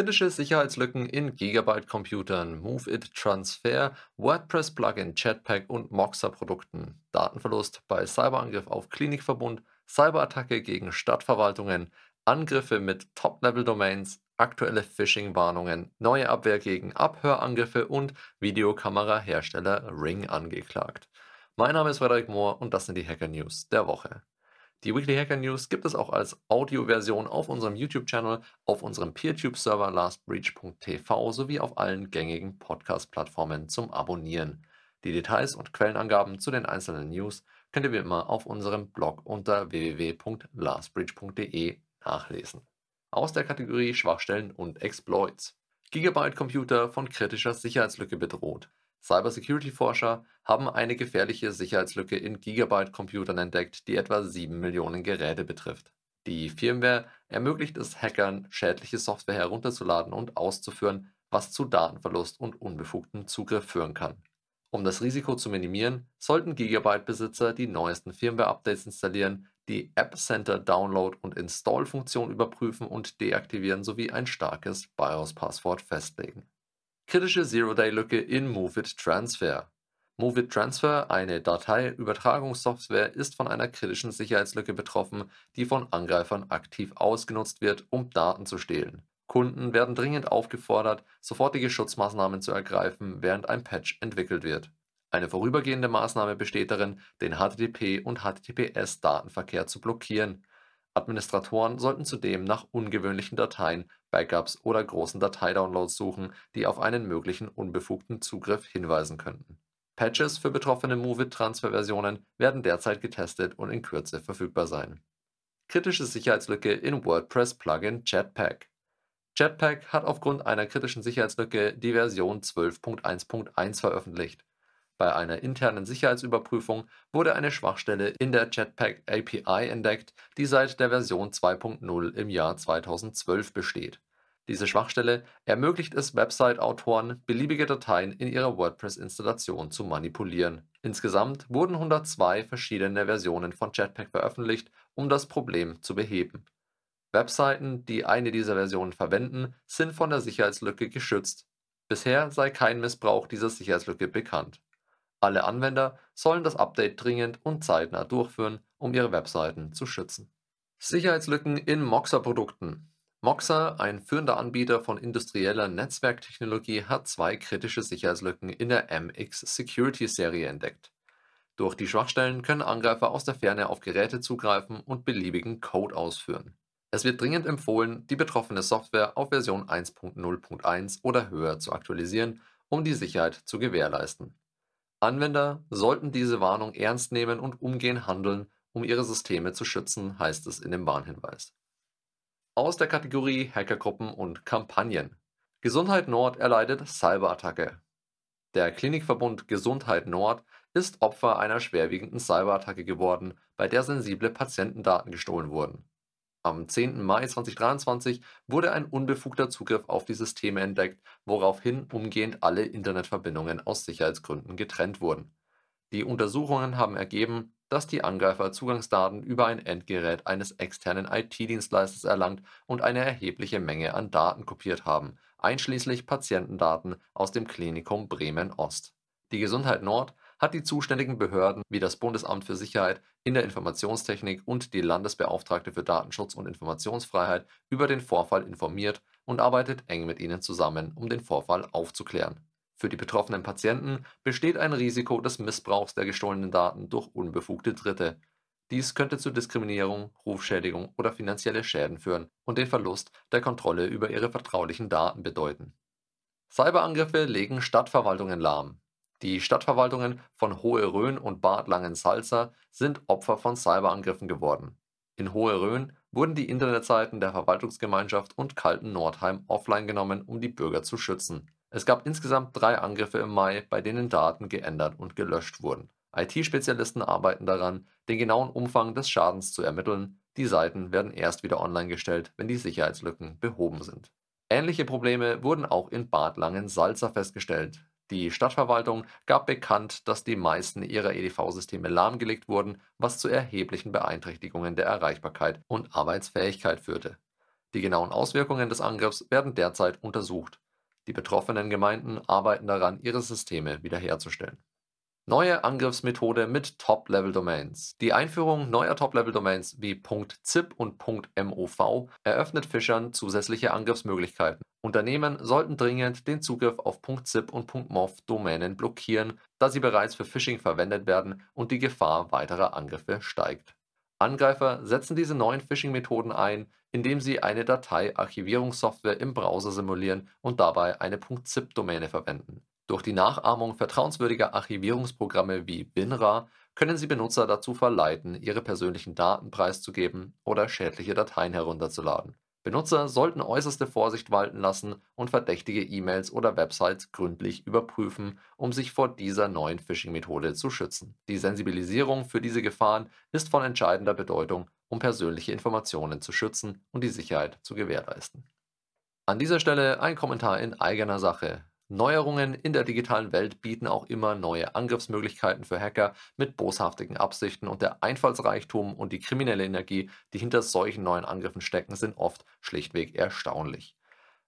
Kritische Sicherheitslücken in Gigabyte-Computern, Move-It-Transfer, WordPress-Plugin, Chatpack und Moxa-Produkten, Datenverlust bei Cyberangriff auf Klinikverbund, Cyberattacke gegen Stadtverwaltungen, Angriffe mit Top-Level-Domains, aktuelle Phishing-Warnungen, neue Abwehr gegen Abhörangriffe und Videokamera-Hersteller Ring angeklagt. Mein Name ist Frederik Mohr und das sind die Hacker News der Woche. Die Weekly Hacker News gibt es auch als Audioversion auf unserem YouTube-Channel, auf unserem PeerTube-Server lastbreach.tv sowie auf allen gängigen Podcast-Plattformen zum Abonnieren. Die Details und Quellenangaben zu den einzelnen News könnt ihr wie immer auf unserem Blog unter www.lastbreach.de nachlesen. Aus der Kategorie Schwachstellen und Exploits. Gigabyte-Computer von kritischer Sicherheitslücke bedroht. Cybersecurity-Forscher haben eine gefährliche Sicherheitslücke in Gigabyte-Computern entdeckt, die etwa 7 Millionen Geräte betrifft. Die Firmware ermöglicht es Hackern, schädliche Software herunterzuladen und auszuführen, was zu Datenverlust und unbefugtem Zugriff führen kann. Um das Risiko zu minimieren, sollten Gigabyte-Besitzer die neuesten Firmware-Updates installieren, die App Center Download- und Install-Funktion überprüfen und deaktivieren sowie ein starkes BIOS-Passwort festlegen. Kritische Zero-Day-Lücke in MoveIt Transfer. MoveIt Transfer, eine Dateiübertragungssoftware, ist von einer kritischen Sicherheitslücke betroffen, die von Angreifern aktiv ausgenutzt wird, um Daten zu stehlen. Kunden werden dringend aufgefordert, sofortige Schutzmaßnahmen zu ergreifen, während ein Patch entwickelt wird. Eine vorübergehende Maßnahme besteht darin, den HTTP- und HTTPS-Datenverkehr zu blockieren. Administratoren sollten zudem nach ungewöhnlichen Dateien, Backups oder großen Dateidownloads suchen, die auf einen möglichen unbefugten Zugriff hinweisen könnten. Patches für betroffene MOVEit-Transferversionen werden derzeit getestet und in Kürze verfügbar sein. Kritische Sicherheitslücke in WordPress-Plugin Jetpack. Jetpack hat aufgrund einer kritischen Sicherheitslücke die Version 12.1.1 veröffentlicht bei einer internen Sicherheitsüberprüfung wurde eine Schwachstelle in der Jetpack API entdeckt, die seit der Version 2.0 im Jahr 2012 besteht. Diese Schwachstelle ermöglicht es Website-Autoren, beliebige Dateien in ihrer WordPress-Installation zu manipulieren. Insgesamt wurden 102 verschiedene Versionen von Jetpack veröffentlicht, um das Problem zu beheben. Webseiten, die eine dieser Versionen verwenden, sind von der Sicherheitslücke geschützt. Bisher sei kein Missbrauch dieser Sicherheitslücke bekannt. Alle Anwender sollen das Update dringend und zeitnah durchführen, um ihre Webseiten zu schützen. Sicherheitslücken in Moxa-Produkten. Moxa, ein führender Anbieter von industrieller Netzwerktechnologie, hat zwei kritische Sicherheitslücken in der MX Security Serie entdeckt. Durch die Schwachstellen können Angreifer aus der Ferne auf Geräte zugreifen und beliebigen Code ausführen. Es wird dringend empfohlen, die betroffene Software auf Version 1.0.1 oder höher zu aktualisieren, um die Sicherheit zu gewährleisten. Anwender sollten diese Warnung ernst nehmen und umgehend handeln, um ihre Systeme zu schützen, heißt es in dem Warnhinweis. Aus der Kategorie Hackergruppen und Kampagnen. Gesundheit Nord erleidet Cyberattacke. Der Klinikverbund Gesundheit Nord ist Opfer einer schwerwiegenden Cyberattacke geworden, bei der sensible Patientendaten gestohlen wurden. Am 10. Mai 2023 wurde ein unbefugter Zugriff auf die Systeme entdeckt, woraufhin umgehend alle Internetverbindungen aus Sicherheitsgründen getrennt wurden. Die Untersuchungen haben ergeben, dass die Angreifer Zugangsdaten über ein Endgerät eines externen IT-Dienstleisters erlangt und eine erhebliche Menge an Daten kopiert haben, einschließlich Patientendaten aus dem Klinikum Bremen Ost. Die Gesundheit Nord hat die zuständigen Behörden wie das Bundesamt für Sicherheit in der Informationstechnik und die Landesbeauftragte für Datenschutz und Informationsfreiheit über den Vorfall informiert und arbeitet eng mit ihnen zusammen, um den Vorfall aufzuklären. Für die betroffenen Patienten besteht ein Risiko des Missbrauchs der gestohlenen Daten durch unbefugte Dritte. Dies könnte zu Diskriminierung, Rufschädigung oder finanzielle Schäden führen und den Verlust der Kontrolle über ihre vertraulichen Daten bedeuten. Cyberangriffe legen Stadtverwaltungen lahm. Die Stadtverwaltungen von Hohe-Rhön und Bad Langensalza sind Opfer von Cyberangriffen geworden. In Hohe-Rhön wurden die Internetseiten der Verwaltungsgemeinschaft und Kalten-Nordheim offline genommen, um die Bürger zu schützen. Es gab insgesamt drei Angriffe im Mai, bei denen Daten geändert und gelöscht wurden. IT-Spezialisten arbeiten daran, den genauen Umfang des Schadens zu ermitteln. Die Seiten werden erst wieder online gestellt, wenn die Sicherheitslücken behoben sind. Ähnliche Probleme wurden auch in Bad Langensalza festgestellt. Die Stadtverwaltung gab bekannt, dass die meisten ihrer EDV-Systeme lahmgelegt wurden, was zu erheblichen Beeinträchtigungen der Erreichbarkeit und Arbeitsfähigkeit führte. Die genauen Auswirkungen des Angriffs werden derzeit untersucht. Die betroffenen Gemeinden arbeiten daran, ihre Systeme wiederherzustellen. Neue Angriffsmethode mit Top-Level-Domains. Die Einführung neuer Top-Level-Domains wie .zip und .mov eröffnet Fischern zusätzliche Angriffsmöglichkeiten. Unternehmen sollten dringend den Zugriff auf .zip und .mov-Domänen blockieren, da sie bereits für Phishing verwendet werden und die Gefahr weiterer Angriffe steigt. Angreifer setzen diese neuen Phishing-Methoden ein, indem sie eine Datei-Archivierungssoftware im Browser simulieren und dabei eine .zip-Domäne verwenden. Durch die Nachahmung vertrauenswürdiger Archivierungsprogramme wie WinRAR können sie Benutzer dazu verleiten, ihre persönlichen Daten preiszugeben oder schädliche Dateien herunterzuladen. Benutzer sollten äußerste Vorsicht walten lassen und verdächtige E-Mails oder Websites gründlich überprüfen, um sich vor dieser neuen Phishing-Methode zu schützen. Die Sensibilisierung für diese Gefahren ist von entscheidender Bedeutung, um persönliche Informationen zu schützen und die Sicherheit zu gewährleisten. An dieser Stelle ein Kommentar in eigener Sache. Neuerungen in der digitalen Welt bieten auch immer neue Angriffsmöglichkeiten für Hacker mit boshaftigen Absichten und der Einfallsreichtum und die kriminelle Energie, die hinter solchen neuen Angriffen stecken, sind oft schlichtweg erstaunlich.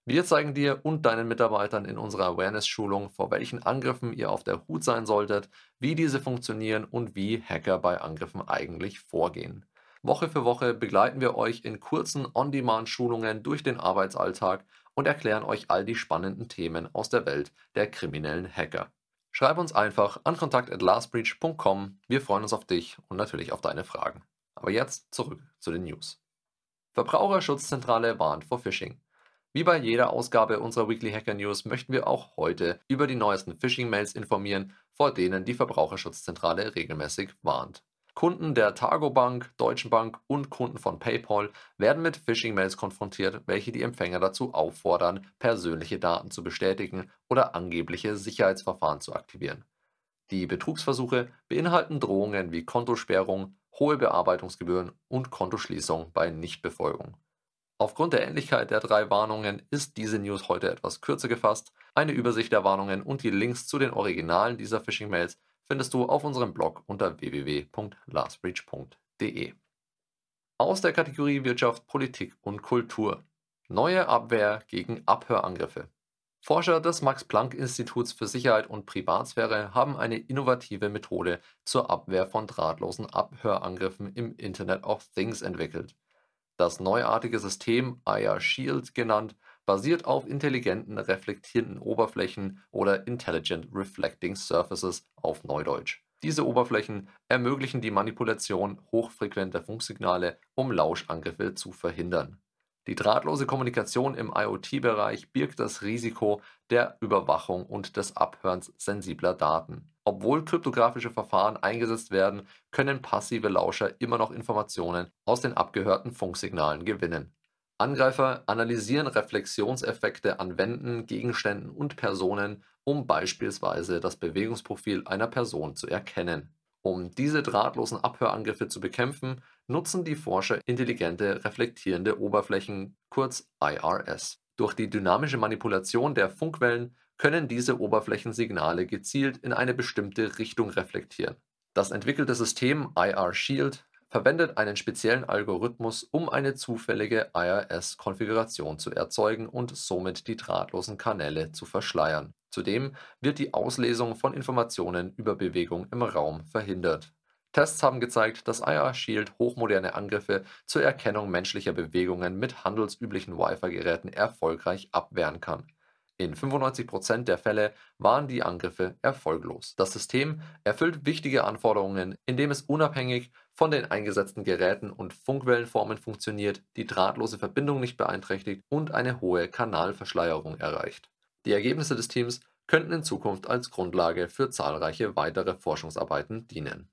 Wir zeigen dir und deinen Mitarbeitern in unserer Awareness-Schulung, vor welchen Angriffen ihr auf der Hut sein solltet, wie diese funktionieren und wie Hacker bei Angriffen eigentlich vorgehen. Woche für Woche begleiten wir euch in kurzen On-Demand-Schulungen durch den Arbeitsalltag und erklären euch all die spannenden Themen aus der Welt der kriminellen Hacker. Schreib uns einfach an kontakt@lastbreach.com. Wir freuen uns auf dich und natürlich auf deine Fragen. Aber jetzt zurück zu den News. Verbraucherschutzzentrale warnt vor Phishing. Wie bei jeder Ausgabe unserer Weekly Hacker News möchten wir auch heute über die neuesten Phishing-Mails informieren, vor denen die Verbraucherschutzzentrale regelmäßig warnt. Kunden der Targo Bank, Deutschen Bank und Kunden von PayPal werden mit Phishing-Mails konfrontiert, welche die Empfänger dazu auffordern, persönliche Daten zu bestätigen oder angebliche Sicherheitsverfahren zu aktivieren. Die Betrugsversuche beinhalten Drohungen wie Kontosperrung, hohe Bearbeitungsgebühren und Kontoschließung bei Nichtbefolgung. Aufgrund der Ähnlichkeit der drei Warnungen ist diese News heute etwas kürzer gefasst. Eine Übersicht der Warnungen und die Links zu den Originalen dieser Phishing-Mails findest du auf unserem Blog unter www.lastbreach.de. Aus der Kategorie Wirtschaft, Politik und Kultur. Neue Abwehr gegen Abhörangriffe. Forscher des Max-Planck-Instituts für Sicherheit und Privatsphäre haben eine innovative Methode zur Abwehr von drahtlosen Abhörangriffen im Internet of Things entwickelt. Das neuartige System IR Shield genannt basiert auf intelligenten reflektierenden Oberflächen oder Intelligent Reflecting Surfaces auf Neudeutsch. Diese Oberflächen ermöglichen die Manipulation hochfrequenter Funksignale, um Lauschangriffe zu verhindern. Die drahtlose Kommunikation im IoT-Bereich birgt das Risiko der Überwachung und des Abhörens sensibler Daten. Obwohl kryptografische Verfahren eingesetzt werden, können passive Lauscher immer noch Informationen aus den abgehörten Funksignalen gewinnen. Angreifer analysieren Reflexionseffekte an Wänden, Gegenständen und Personen, um beispielsweise das Bewegungsprofil einer Person zu erkennen. Um diese drahtlosen Abhörangriffe zu bekämpfen, nutzen die Forscher intelligente reflektierende Oberflächen, kurz IRS. Durch die dynamische Manipulation der Funkwellen können diese Oberflächensignale gezielt in eine bestimmte Richtung reflektieren. Das entwickelte System IR Shield verwendet einen speziellen Algorithmus, um eine zufällige IRS-Konfiguration zu erzeugen und somit die drahtlosen Kanäle zu verschleiern. Zudem wird die Auslesung von Informationen über Bewegung im Raum verhindert. Tests haben gezeigt, dass IR Shield hochmoderne Angriffe zur Erkennung menschlicher Bewegungen mit handelsüblichen Wi-Fi-Geräten erfolgreich abwehren kann. In 95% der Fälle waren die Angriffe erfolglos. Das System erfüllt wichtige Anforderungen, indem es unabhängig von den eingesetzten Geräten und Funkwellenformen funktioniert, die drahtlose Verbindung nicht beeinträchtigt und eine hohe Kanalverschleierung erreicht. Die Ergebnisse des Teams könnten in Zukunft als Grundlage für zahlreiche weitere Forschungsarbeiten dienen.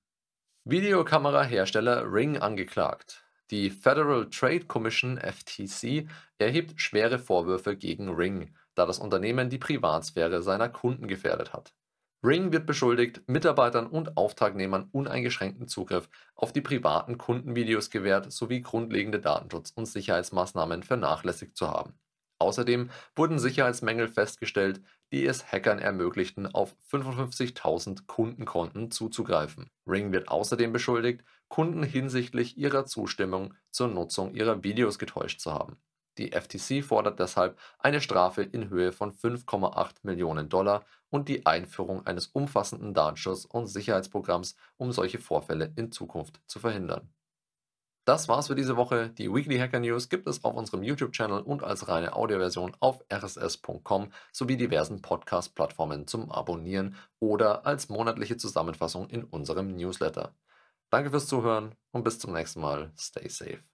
Videokamerahersteller Ring angeklagt. Die Federal Trade Commission FTC erhebt schwere Vorwürfe gegen Ring, da das Unternehmen die Privatsphäre seiner Kunden gefährdet hat. Ring wird beschuldigt, Mitarbeitern und Auftragnehmern uneingeschränkten Zugriff auf die privaten Kundenvideos gewährt sowie grundlegende Datenschutz- und Sicherheitsmaßnahmen vernachlässigt zu haben. Außerdem wurden Sicherheitsmängel festgestellt, die es Hackern ermöglichten, auf 55.000 Kundenkonten zuzugreifen. Ring wird außerdem beschuldigt, Kunden hinsichtlich ihrer Zustimmung zur Nutzung ihrer Videos getäuscht zu haben. Die FTC fordert deshalb eine Strafe in Höhe von 5,8 Millionen Dollar und die Einführung eines umfassenden Datenschutz- und Sicherheitsprogramms, um solche Vorfälle in Zukunft zu verhindern. Das war's für diese Woche. Die Weekly Hacker News gibt es auf unserem YouTube-Channel und als reine Audioversion auf rss.com sowie diversen Podcast-Plattformen zum Abonnieren oder als monatliche Zusammenfassung in unserem Newsletter. Danke fürs Zuhören und bis zum nächsten Mal. Stay safe.